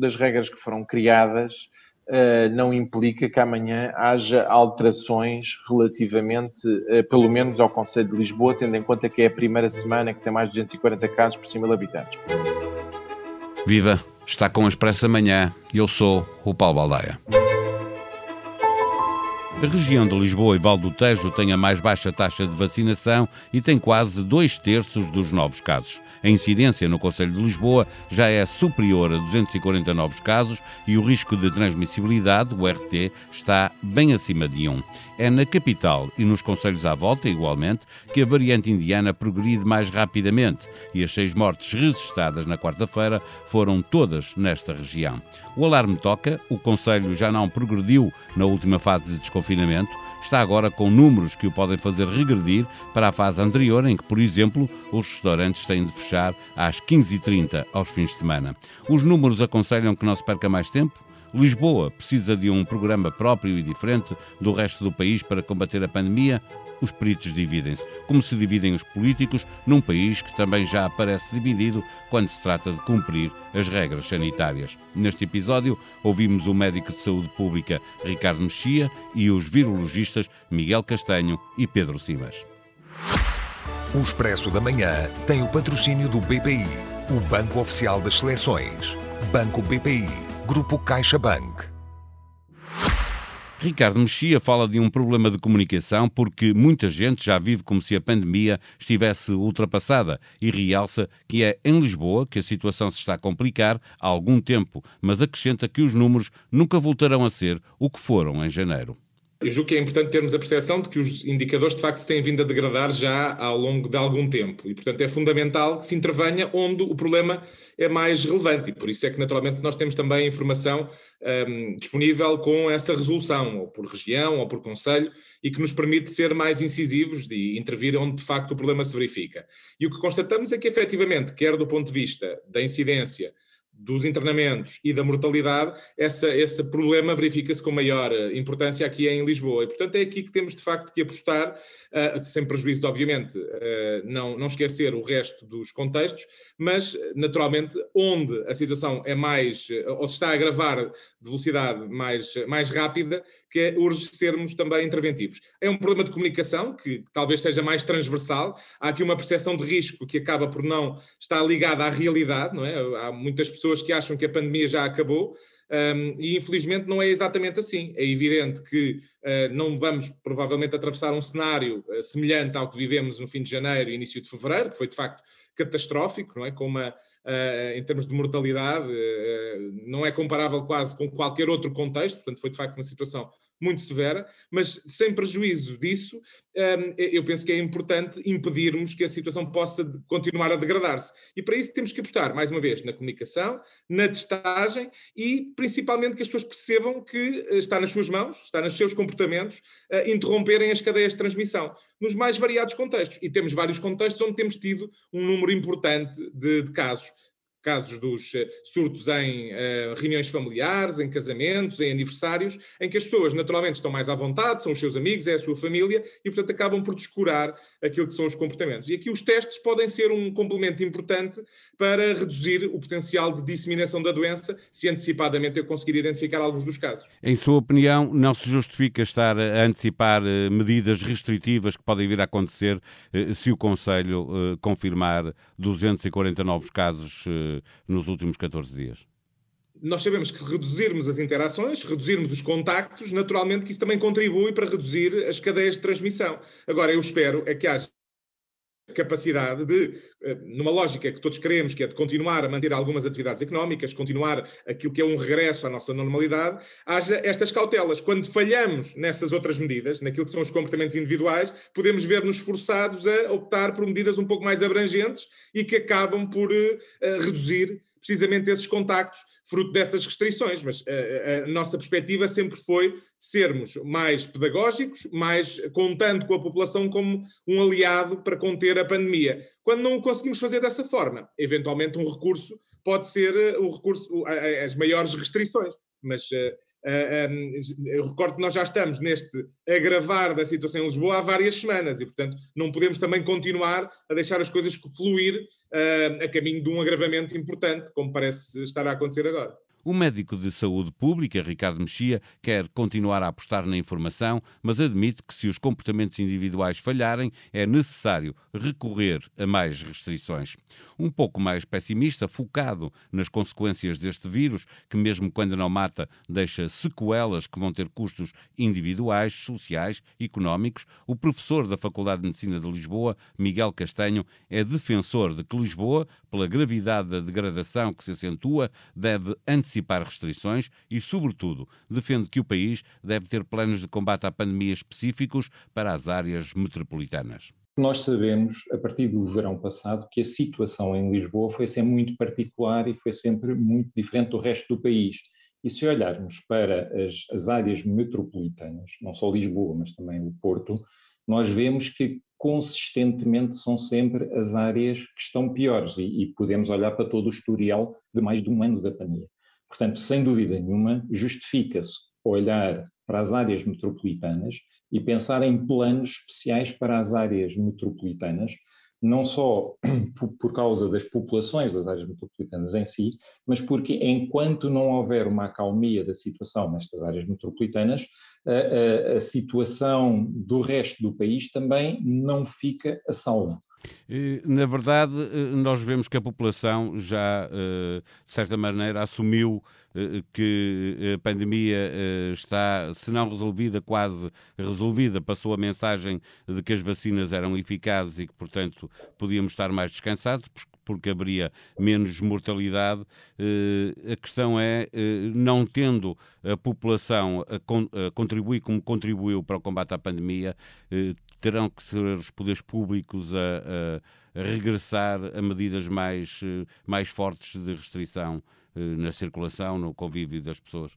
das regras que foram criadas uh, não implica que amanhã haja alterações relativamente, uh, pelo menos ao Conselho de Lisboa, tendo em conta que é a primeira semana que tem mais de 240 casos por 100 mil habitantes. Viva! Está com o Expresso Amanhã eu sou o Paulo Baldaia. A região de Lisboa e Val do Tejo tem a mais baixa taxa de vacinação e tem quase dois terços dos novos casos. A incidência no Conselho de Lisboa já é superior a 240 novos casos e o risco de transmissibilidade, o RT, está bem acima de 1. É na capital e nos conselhos à volta, igualmente, que a variante indiana progride mais rapidamente e as seis mortes registadas na quarta-feira foram todas nesta região. O alarme toca, o Conselho já não progrediu na última fase de desconfinamento, está agora com números que o podem fazer regredir para a fase anterior, em que, por exemplo, os restaurantes têm de fechar às 15h30 aos fins de semana. Os números aconselham que não se perca mais tempo, Lisboa precisa de um programa próprio e diferente do resto do país para combater a pandemia? Os peritos dividem-se, como se dividem os políticos num país que também já aparece dividido quando se trata de cumprir as regras sanitárias. Neste episódio, ouvimos o médico de saúde pública Ricardo Mexia e os virologistas Miguel Castanho e Pedro Simas. O Expresso da Manhã tem o patrocínio do BPI, o Banco Oficial das Seleções. Banco BPI Grupo CaixaBank. Ricardo Mexia fala de um problema de comunicação porque muita gente já vive como se a pandemia estivesse ultrapassada e realça que é em Lisboa que a situação se está a complicar há algum tempo, mas acrescenta que os números nunca voltarão a ser o que foram em janeiro. Eu julgo que é importante termos a percepção de que os indicadores de facto se têm vindo a degradar já ao longo de algum tempo e, portanto, é fundamental que se intervenha onde o problema é mais relevante e por isso é que, naturalmente, nós temos também informação um, disponível com essa resolução, ou por região ou por conselho, e que nos permite ser mais incisivos de intervir onde de facto o problema se verifica. E o que constatamos é que, efetivamente, quer do ponto de vista da incidência, dos internamentos e da mortalidade, essa, esse problema verifica-se com maior eh, importância aqui em Lisboa. E, portanto, é aqui que temos de facto que apostar, uh, sem prejuízo de, obviamente, uh, não, não esquecer o resto dos contextos, mas, naturalmente, onde a situação é mais, ou se está a agravar de velocidade mais, mais rápida, que é urge sermos também interventivos. É um problema de comunicação que talvez seja mais transversal. Há aqui uma percepção de risco que acaba por não estar ligada à realidade, não é? Há muitas pessoas que acham que a pandemia já acabou. Um, e infelizmente não é exatamente assim. É evidente que uh, não vamos provavelmente atravessar um cenário uh, semelhante ao que vivemos no fim de janeiro e início de fevereiro, que foi de facto catastrófico, não é? Com uma, uh, em termos de mortalidade, não é comparável quase com qualquer outro contexto, portanto foi de facto uma situação muito severa, mas sem prejuízo disso, hum, eu penso que é importante impedirmos que a situação possa continuar a degradar-se. E para isso temos que apostar, mais uma vez, na comunicação, na testagem e principalmente que as pessoas percebam que eh, está nas suas mãos, está nos seus comportamentos, interromperem as cadeias de transmissão, nos mais variados contextos. E temos vários contextos onde temos tido um número importante de, de casos casos dos eh, surtos em uh, reuniões familiares, em casamentos, em aniversários, em que as pessoas naturalmente estão mais à vontade, são os seus amigos, é a sua família e, portanto, acabam por descurar aquilo que são os comportamentos. E aqui os testes podem ser um complemento importante para reduzir o potencial de disseminação da doença, se antecipadamente eu conseguir identificar alguns dos casos. Em sua opinião, não se justifica estar a antecipar eh, medidas restritivas que podem vir a acontecer se o Conselho confirmar 240 novos casos nos últimos 14 dias? Nós sabemos que reduzirmos as interações, reduzirmos os contactos, naturalmente que isso também contribui para reduzir as cadeias de transmissão. Agora, eu espero é que haja capacidade de, eh, numa lógica que todos queremos, que é de continuar a manter algumas atividades económicas, continuar aquilo que é um regresso à nossa normalidade, haja estas cautelas. Quando falhamos nessas outras medidas, naquilo que são os comportamentos individuais, podemos ver-nos forçados a optar por medidas um pouco mais abrangentes e que acabam por uh, reduzir precisamente esses contactos fruto dessas restrições, mas a, eh, a, nossa perspectiva sempre foi sermos mais pedagógicos, mais contando com a população como um aliado para conter a pandemia. Quando não o conseguimos fazer dessa forma, eventualmente um recurso pode ser o recurso, as maiores restrições, mas eu recordo que nós já estamos neste agravar da situação em Lisboa há várias semanas e, portanto, não podemos também continuar a deixar as coisas fluir a caminho de um agravamento importante, como parece estar a acontecer agora. O médico de saúde pública, Ricardo Mexia, quer continuar a apostar na informação, mas admite que se os comportamentos individuais falharem, é necessário recorrer a mais restrições. Um pouco mais pessimista, focado nas consequências deste vírus, que mesmo quando não mata, deixa sequelas que vão ter custos individuais, sociais, económicos, o professor da Faculdade de Medicina de Lisboa, Miguel Castanho, é defensor de que Lisboa, pela gravidade da degradação que se acentua, deve antecipar antecipar restrições e, sobretudo, defende que o país deve ter planos de combate à pandemia específicos para as áreas metropolitanas. Nós sabemos, a partir do verão passado, que a situação em Lisboa foi sempre muito particular e foi sempre muito diferente do resto do país. E se olharmos para as, as áreas metropolitanas, não só Lisboa, mas também o Porto, nós vemos que consistentemente são sempre as áreas que estão piores e, e, podemos olhar para todo o historial de mais de um ano da pandemia. Portanto, sem dúvida nenhuma, justifica-se olhar para as áreas metropolitanas e pensar em planos especiais para as áreas metropolitanas, não só por causa das populações das áreas metropolitanas em si, mas porque enquanto não houver uma acalmia da situação nestas áreas metropolitanas, a, a, a situação do resto do país também não fica a salvo. Na verdade, eh, nós vemos que a população já, eh, de certa maneira, assumiu eh, que a pandemia está, se não resolvida, quase resolvida. Passou a mensagem de que as vacinas eram eficazes e que, portanto, podíamos estar mais descansados, porque haveria menos mortalidade. A questão é, não tendo a população a contribuir como contribuiu para o combate à pandemia, terão que ser os poderes públicos a, a, regressar a medidas mais, mais fortes de restrição eh, na circulação, no convívio das pessoas?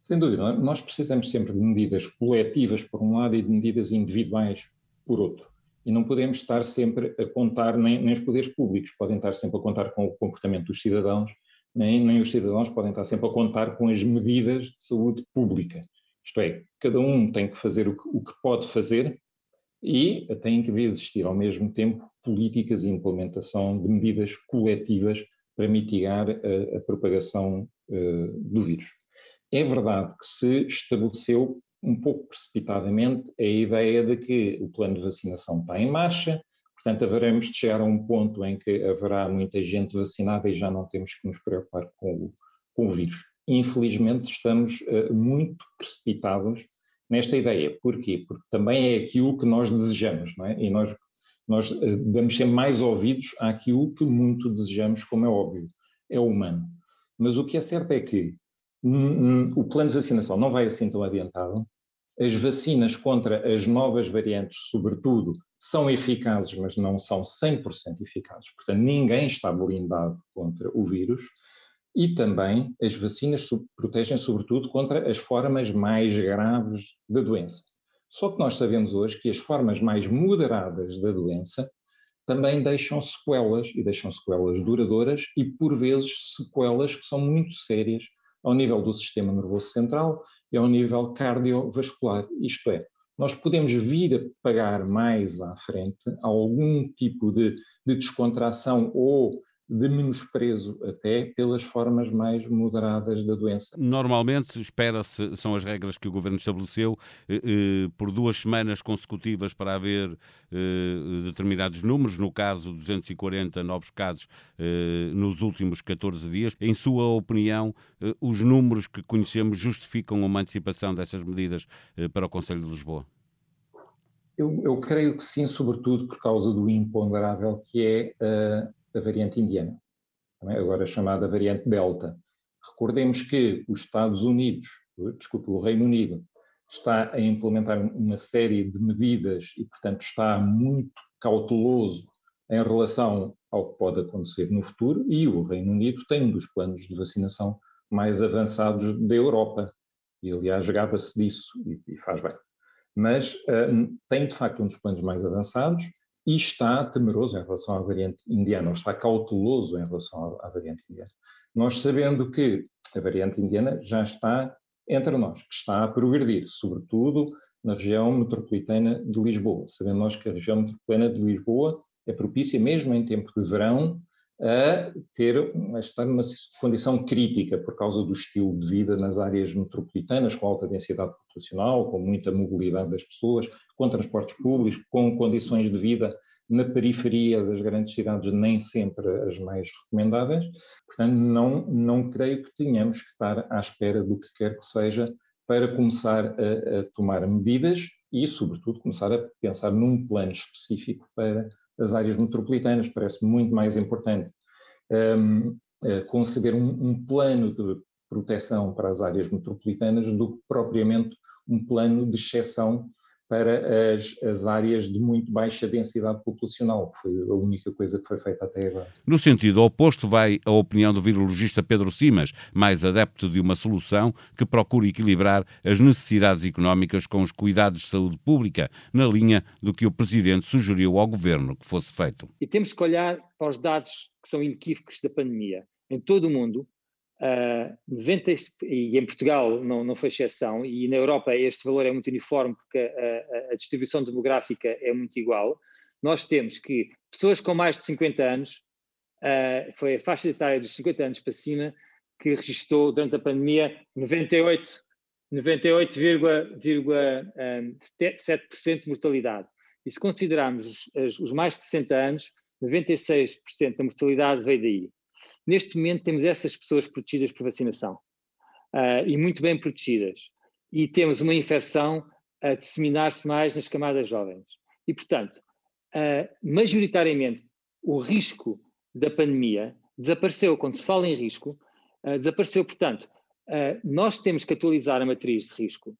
Sem dúvida, nós precisamos sempre de medidas coletivas por um lado e de medidas individuais por outro. E não podemos estar sempre a contar, nem, nem os poderes públicos podem estar sempre a contar com o comportamento dos cidadãos, nem, nem os cidadãos podem estar sempre a contar com as medidas de saúde pública. Isto é, cada um tem que fazer o que, o que pode fazer e tem que existir ao mesmo tempo políticas e implementação de medidas coletivas para mitigar a, a propagação uh, do vírus. É verdade que se estabeleceu um pouco precipitadamente a ideia de que o plano de vacinação está em marcha, portanto haveremos de chegar a um ponto em que haverá muita gente vacinada e já não temos que nos preocupar com o, com o vírus infelizmente estamos uh, muito precipitados nesta ideia. Porquê? Porque também é aquilo que nós desejamos, não é? E nós, nós uh, damos sempre mais ouvidos àquilo que muito desejamos, como é óbvio, é humano. Mas o que é certo é que o plano de vacinação não vai assim tão adiantado, as vacinas contra as novas variantes, sobretudo, são eficazes, mas não são 100% eficazes. Portanto, ninguém está blindado contra o vírus. E também as vacinas protegem, sobretudo, contra as formas mais graves da doença. Só que nós sabemos hoje que as formas mais moderadas da doença também deixam sequelas, e deixam sequelas duradouras, e por vezes sequelas que são muito sérias ao nível do sistema nervoso central e ao nível cardiovascular. Isto é, nós podemos vir a pagar mais à frente algum tipo de, de descontração ou de menosprezo até pelas formas mais moderadas da doença. Normalmente, espera-se, são as regras que o Governo estabeleceu, eh, eh, por duas semanas consecutivas para haver eh, determinados números, no caso 240 novos casos eh, nos últimos 14 dias. Em sua opinião, os números que conhecemos justificam uma antecipação dessas medidas para o Conselho de Lisboa? Eu, eu, creio que sim, sobretudo por causa do imponderável que é da variante indiana, agora chamada variante Delta. Recordemos que os Estados Unidos, desculpe, o Reino Unido, está a implementar uma série de medidas e, portanto, está muito cauteloso em relação ao que pode acontecer no futuro, e o Reino Unido tem um dos planos de vacinação mais avançados da Europa, e aliás gaba-se disso e, e, faz bem. Mas uh, tem de facto um dos planos mais avançados, e está temeroso em relação à variante indiana, ou está cauteloso em relação à, variante indiana. Nós sabendo que a variante indiana já está entre nós, que está a progredir, sobretudo na região metropolitana de Lisboa. Sabendo nós que a região metropolitana de Lisboa é propícia, mesmo em tempo de verão, a ter, a estar numa condição crítica por causa do estilo de vida nas áreas metropolitanas, com alta densidade populacional, com muita mobilidade das pessoas, com transportes públicos, com condições de vida na periferia das grandes cidades nem sempre as mais recomendáveis. Portanto, não, não creio que tenhamos que estar à espera do que quer que seja para começar a, a tomar medidas e, sobretudo, começar a pensar num plano específico para as áreas metropolitanas. Parece muito mais importante um, uh, conceber um, um, plano de proteção para as áreas metropolitanas do que propriamente um plano de exceção para as, as, áreas de muito baixa densidade populacional, que foi a única coisa que foi feita até agora. No sentido oposto, vai a opinião do virologista Pedro Simas, mais adepto de uma solução que procure equilibrar as necessidades económicas com os cuidados de saúde pública, na linha do que o Presidente sugeriu ao Governo que fosse feito. E temos que olhar para os dados que são inequívocos da pandemia. Em todo o mundo, Uh, 90, e em Portugal não, não foi exceção, e na Europa este valor é muito uniforme porque a, a, a, distribuição demográfica é muito igual. Nós temos que pessoas com mais de 50 anos, uh, foi a faixa etária dos 50 anos para cima, que registrou durante a pandemia 98, 98,7% de mortalidade. E se considerarmos os, os mais de 60 anos, 96% da mortalidade veio daí. Neste momento temos essas pessoas protegidas por vacinação uh, e muito bem protegidas. E temos uma infecção a disseminar-se mais nas camadas jovens. E, portanto, uh, majoritariamente, o risco da pandemia desapareceu. Quando se fala em risco, uh, desapareceu. Portanto, nós temos que atualizar a matriz de risco.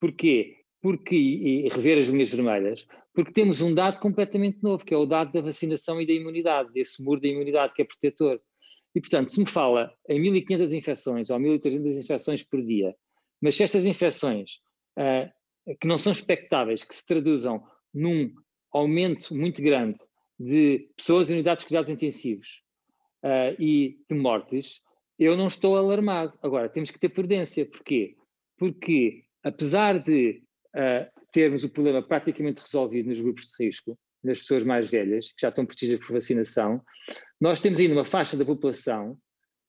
Porquê? Porque, e, e rever as linhas vermelhas, porque temos um dado completamente novo, que é o dado da vacinação e da imunidade, desse muro da imunidade que é protetor. E, portanto, se me fala em 1.500 infecções ou 1.300 infecções por dia, mas se estas infecções uh, que não são expectáveis, que se traduzam num aumento muito grande de pessoas em unidades de cuidados intensivos uh, e de mortes, eu não estou alarmado. Agora, temos que ter prudência. Porquê? Porque, apesar de uh, termos o problema praticamente resolvido nos grupos de risco, nas pessoas mais velhas, que já estão protegidas por vacinação, nós temos ainda uma faixa da população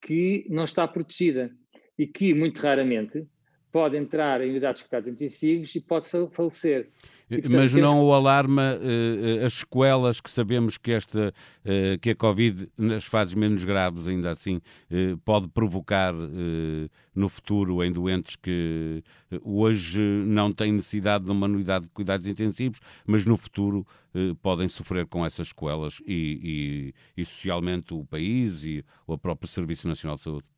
que não está protegida e que, muito raramente, pode entrar em unidades de cuidados intensivos e pode falecer. E, portanto, Mas não o alarma uh, as sequelas que sabemos que, esta, uh, que a Covid, nas fases menos graves, ainda assim, uh, pode provocar no futuro em doentes que hoje não têm necessidade de uma unidade de cuidados intensivos, mas no futuro podem sofrer com essas sequelas e, e, e socialmente o país e o próprio Serviço Nacional de Saúde?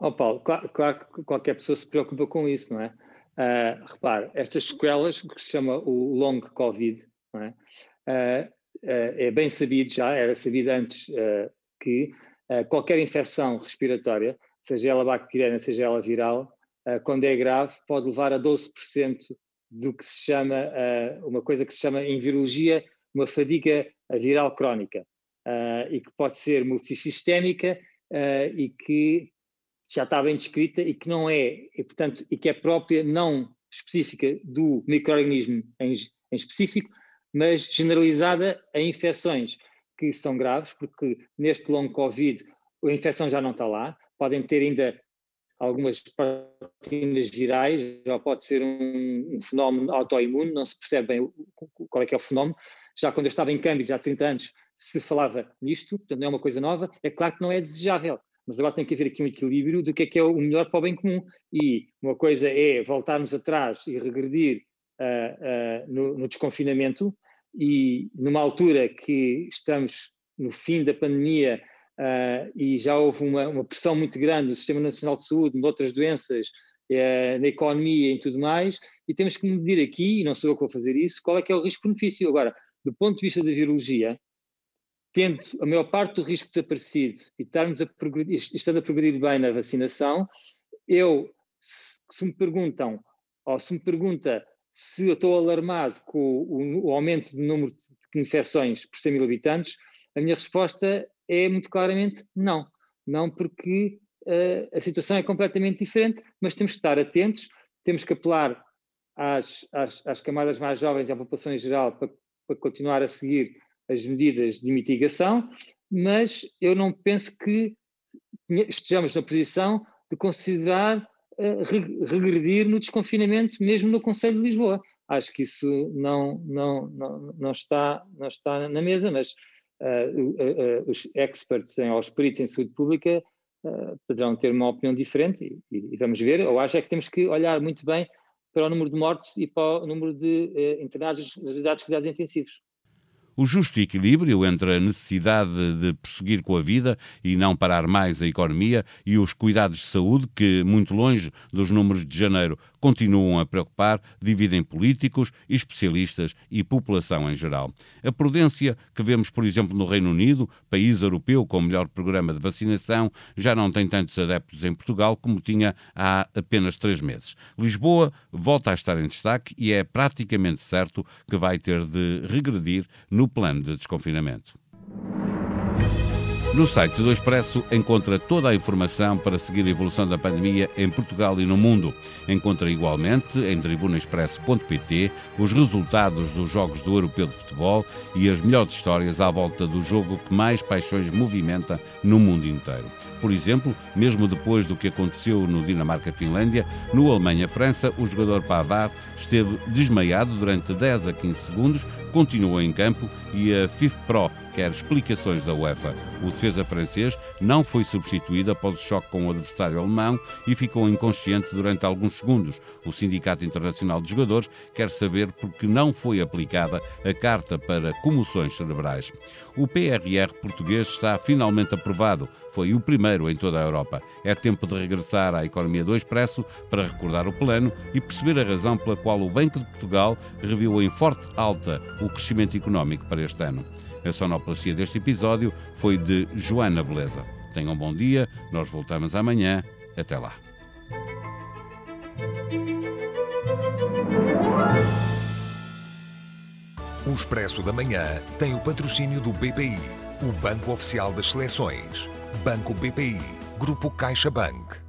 Oh Paulo, claro, claro que qualquer pessoa se preocupa com isso, não é? Uh, repare, estas sequelas, que se chama o long COVID, é? Uh, uh, é? bem sabido já, era sabido antes que qualquer infecção respiratória, seja ela bacteriana, seja ela viral, quando é grave, pode levar a 12% do que se chama, uma coisa que se chama em virologia, uma fadiga viral crónica, e que pode ser multissistémica e que já está bem descrita e que não é, e, portanto, e que é própria, não específica do microorganismo em, em específico, mas generalizada a infecções que são graves, porque neste longo Covid a infecção já não está lá, podem ter ainda algumas proteínas virais, ou pode ser um, um fenómeno autoimune, não se percebe bem qual é que é o fenómeno. Já quando eu estava em Cambridge há 30 anos se falava nisto, portanto não é uma coisa nova, é claro que não é desejável mas agora tem que haver aqui um equilíbrio do que é que é o melhor para o bem comum. E uma coisa é voltarmos atrás e regredir uh, uh, no, no, desconfinamento, e numa altura que estamos no fim da pandemia uh, e já houve uma, uma, pressão muito grande do Sistema Nacional de Saúde, outras doenças, na economia e tudo mais, e temos que medir aqui, e não sou eu que vou fazer isso, qual é que é o risco-benefício. Agora, do ponto de vista da virologia, tendo a maior parte do risco desaparecido e estarmos a progredir, estando a progredir bem na vacinação, eu, se, se me perguntam, ou se me pergunta se eu estou alarmado com o, o aumento do número de infecções por 100 mil habitantes, a minha resposta é muito claramente não. Não porque uh, a situação é completamente diferente, mas temos que estar atentos, temos que apelar às, às, às camadas mais jovens e à população em geral para, para continuar a seguir as medidas de mitigação mas eu não penso que estejamos na posição de considerar uh, regredir no desconfinamento, mesmo no Conselho de Lisboa. Acho que isso não, não, não, não, está, não está na mesa, mas uh, uh, os experts em, os peritos em saúde pública poderão ter uma opinião diferente e, e, vamos ver. Eu acho é que temos que olhar muito bem para o número de mortes e para o número de internados nas unidades de cuidados intensivos o justo equilíbrio entre a necessidade de prosseguir com a vida e não parar mais a economia e os cuidados de saúde, que, muito longe dos números de janeiro, continuam a preocupar, dividem políticos, especialistas e população em geral. A prudência que vemos, por exemplo, no Reino Unido, país europeu com o melhor programa de vacinação, já não tem tantos adeptos em Portugal como tinha há apenas três meses. Lisboa volta a estar em destaque e é praticamente certo que vai ter de regredir no plano de desconfinamento. No site do Expresso encontra toda a informação para seguir a evolução da pandemia em Portugal e no mundo. Encontra igualmente em tribunaexpresso.pt os resultados dos Jogos do Europeu de Futebol e as melhores histórias à volta do jogo que mais paixões movimenta no mundo inteiro. Por exemplo, mesmo depois do que aconteceu no Dinamarca-Finlândia, no Alemanha-França, o jogador Pavard esteve desmaiado durante 10 a 15 segundos, continuou em campo e a FIFPro quer explicações da UEFA. O defesa francês não foi substituído após o choque com o adversário alemão e ficou inconsciente durante alguns segundos. O Sindicato Internacional de Jogadores quer saber por que não foi aplicada a carta para comoções cerebrais. O PRR português está finalmente aprovado. Foi o primeiro em toda a Europa. É tempo de regressar à economia do Expresso para recordar o plano e perceber a razão pela qual o Banco de Portugal reviu em forte alta o crescimento económico para este ano. A sonoplastia deste episódio foi de Joana Beleza. Tenham um bom dia, nós voltamos amanhã. Até lá. O Expresso da Manhã tem o patrocínio do BPI, o Banco Oficial das Seleções. Banco BPI, Grupo CaixaBank.